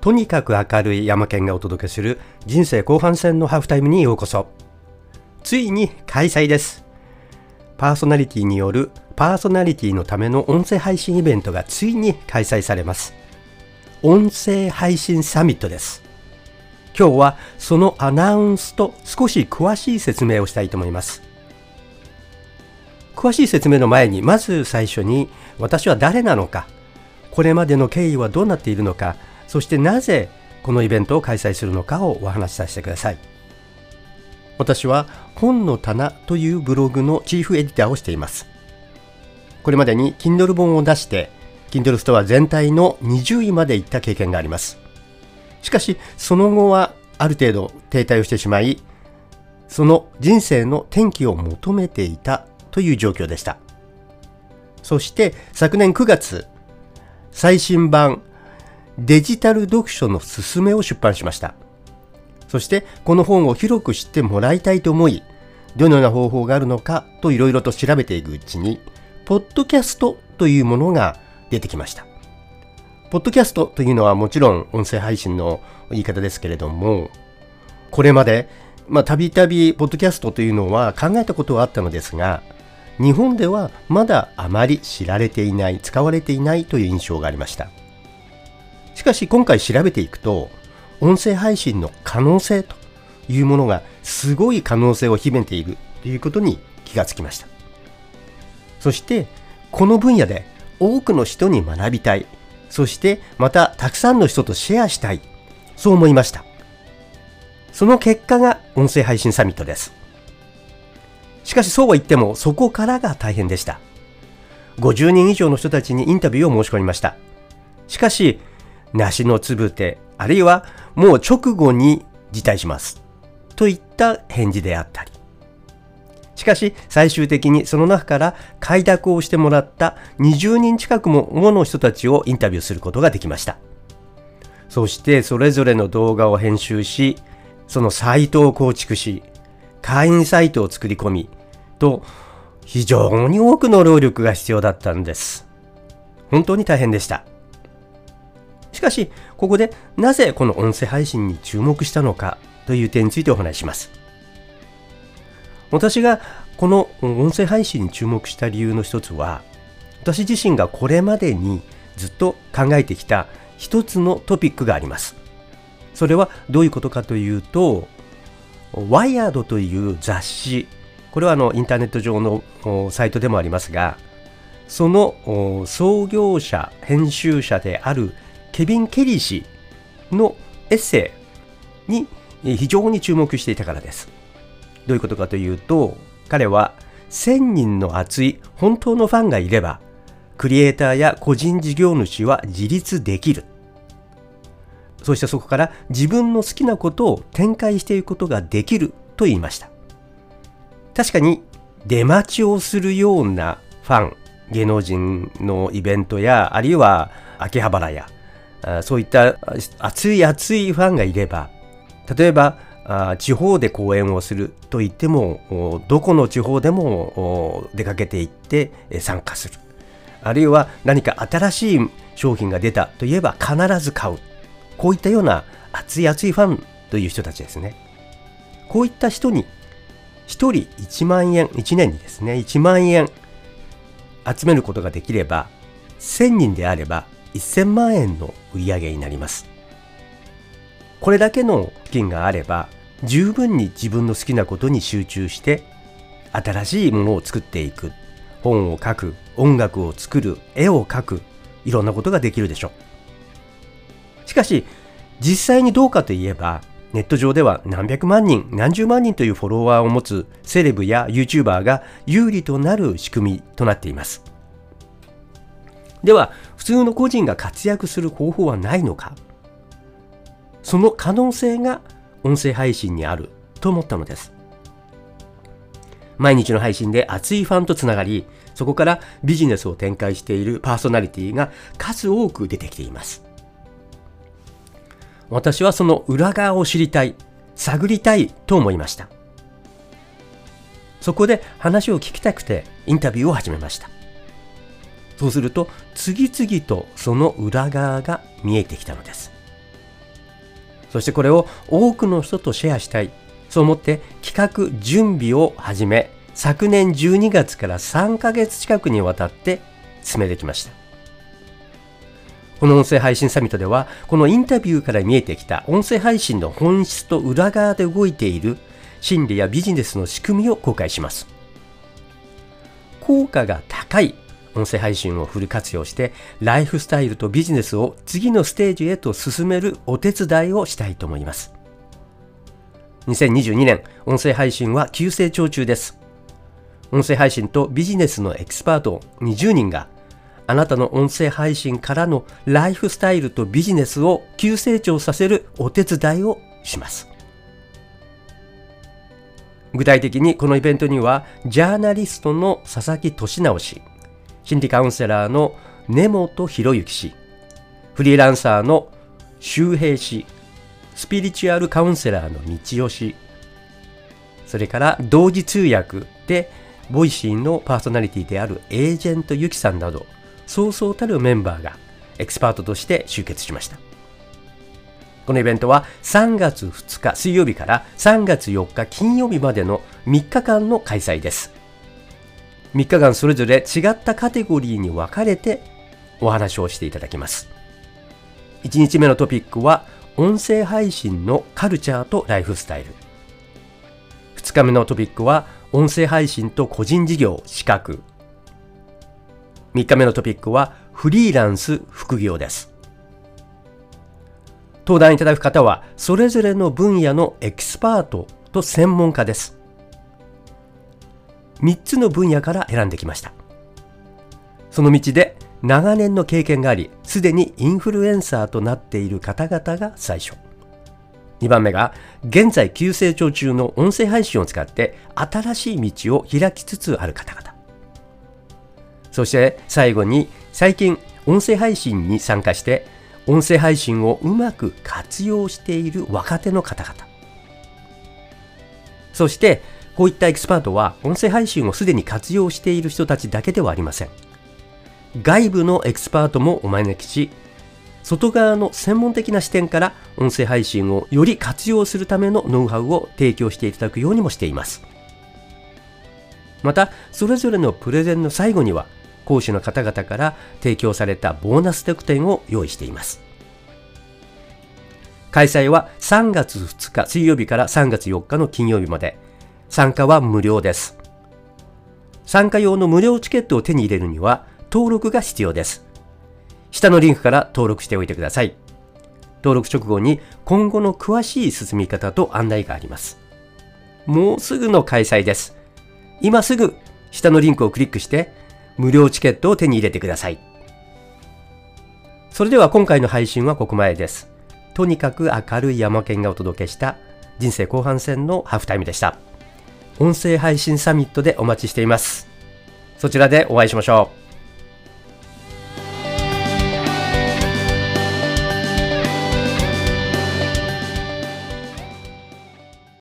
とにかく明るい山県がお届けする人生後半戦のハーフタイムにようこそ。ついに開催です。パーソナリティによるパーソナリティのための音声配信イベントがついに開催されます。音声配信サミットです。今日はそのアナウンスと少し詳しい説明をしたいと思います。詳しい説明の前にまず最初に私は誰なのかこれまでの経緯はどうなっているのかそしてなぜこのイベントを開催するのかをお話しさせてください。私は本の棚というブログのチーフエディターをしています。これまでに Kindle 本を出して Kindle ストア全体の20位まで行った経験があります。しかしその後はある程度停滞をしてしまいその人生の転機を求めていたという状況でした。そして昨年9月最新版デジタル読書のすすめを出版しました。そしてこの本を広く知ってもらいたいと思い、どのような方法があるのかといろいろと調べていくうちに、ポッドキャストというものが出てきました。ポッドキャストというのはもちろん音声配信の言い方ですけれども、これまで、まあ、たびたびポッドキャストというのは考えたことはあったのですが、日本ではまだあまり知られていない、使われていないという印象がありました。しかし今回調べていくと、音声配信の可能性というものがすごい可能性を秘めているということに気がつきました。そして、この分野で多くの人に学びたい。そしてまたたくさんの人とシェアしたい。そう思いました。その結果が音声配信サミットです。しかしそうは言ってもそこからが大変でした。50人以上の人たちにインタビューを申し込みました。しかし梨のつぶて、あるいはもう直後に辞退します。といった返事であったり。しかし最終的にその中から快諾をしてもらった20人近くもの人たちをインタビューすることができました。そしてそれぞれの動画を編集し、そのサイトを構築し、会員サイトを作り込み、と非常に多くの労力が必要だったんです。本当に大変でした。しかし、ここでなぜこの音声配信に注目したのかという点についてお話します。私がこの音声配信に注目した理由の一つは、私自身がこれまでにずっと考えてきた一つのトピックがあります。それはどういうことかというと、ワイヤードという雑誌、これはあのインターネット上のサイトでもありますが、その創業者、編集者であるケビン・ケリー氏のエッセイに非常に注目していたからです。どういうことかというと、彼は1000人の熱い本当のファンがいれば、クリエイターや個人事業主は自立できる。そしてそこから自分の好きなことを展開していくことができると言いました。確かに出待ちをするようなファン、芸能人のイベントや、あるいは秋葉原やそういった熱い熱いファンがいれば例えば地方で講演をすると言ってもどこの地方でも出かけていって参加する。あるいは何か新しい商品が出たといえば必ず買う。こういったような熱い熱いファンという人たちですね。こういった人に1人1万円1年にですね1万円集めることができれば1000人であれば1000万円の売上になります。これだけの金があれば十分に自分の好きなことに集中して新しいものを作っていく。本を書く音楽を作る絵を描くいろんなことができるでしょう。しかし実際にどうかといえばネット上では何百万人何十万人というフォロワーを持つセレブや YouTuber が有利となる仕組みとなっています。では普通の個人が活躍する方法はないのか？その可能性が音声配信にあると思ったのです。毎日の配信で熱いファンとつながりそこからビジネスを展開しているパーソナリティが数多く出てきています。私はその裏側を知りたい探りたいと思いました。そこで話を聞きたくてインタビューを始めました。そうすると次々とその裏側が見えてきたのですそしてこれを多くの人とシェアしたい。そう思って企画準備を始め、昨年12月から3ヶ月近くにわたって進めてきました。この音声配信サミットでは、このインタビューから見えてきた音声配信の本質と裏側で動いている心理やビジネスの仕組みを公開します。効果が高い音声配信をフル活用して、ライフスタイルとビジネスを次のステージへと進めるお手伝いをしたいと思います。2022年、音声配信は急成長中です。音声配信とビジネスのエキスパート20人が、あなたの音声配信からのライフスタイルとビジネスを急成長させるお手伝いをします。具体的にこのイベントには、ジャーナリストの佐々木俊直氏、心理カウンセラーの根本博之氏、フリーランサーの周平氏、スピリチュアルカウンセラーの道夫氏、それから同時通訳で、ボイシーのパーソナリティであるエージェントユキさんなど、そうそうたるメンバーが。エキスパートとして集結しました。このイベントは3月2日水曜日から3月4日金曜日までの3日間の開催です。3日間それぞれ違ったカテゴリーに分かれてお話をしていただきます。1日目のトピックは音声配信のカルチャーとライフスタイル。2日目のトピックは音声配信と個人事業資格。3日目のトピックはフリーランス副業です。登壇いただく方はそれぞれの分野のエキスパートと専門家です。3つの分野から選んできました。その道で長年の経験があり、すでにインフルエンサーとなっている方々が最初。2番目が、現在急成長中の音声配信を使って新しい道を開きつつある方々。そして最後に、最近音声配信に参加して、音声配信をうまく活用している若手の方々。そして、こういったエキスパートは音声配信をすでに活用している人たちだけではありません。外部のエキスパートもお招きし、外側の専門的な視点から音声配信をより活用するためのノウハウを提供していただくようにもしています。また、それぞれのプレゼンの最後には、講師の方々から提供されたボーナス特典を用意しています。開催は3月2日水曜日から3月4日の金曜日まで、参加は無料です。参加用の無料チケットを手に入れるには登録が必要です。下のリンクから登録しておいてください。登録直後に今後の詳しい進み方と案内があります。もうすぐの開催です。今すぐ下のリンクをクリックして無料チケットを手に入れてください。それでは今回の配信はここまでです。とにかく明るい山県がお届けした人生後半戦のハーフタイムでした。音声配信サミットでお待ちしています。そちらでお会いしましょう。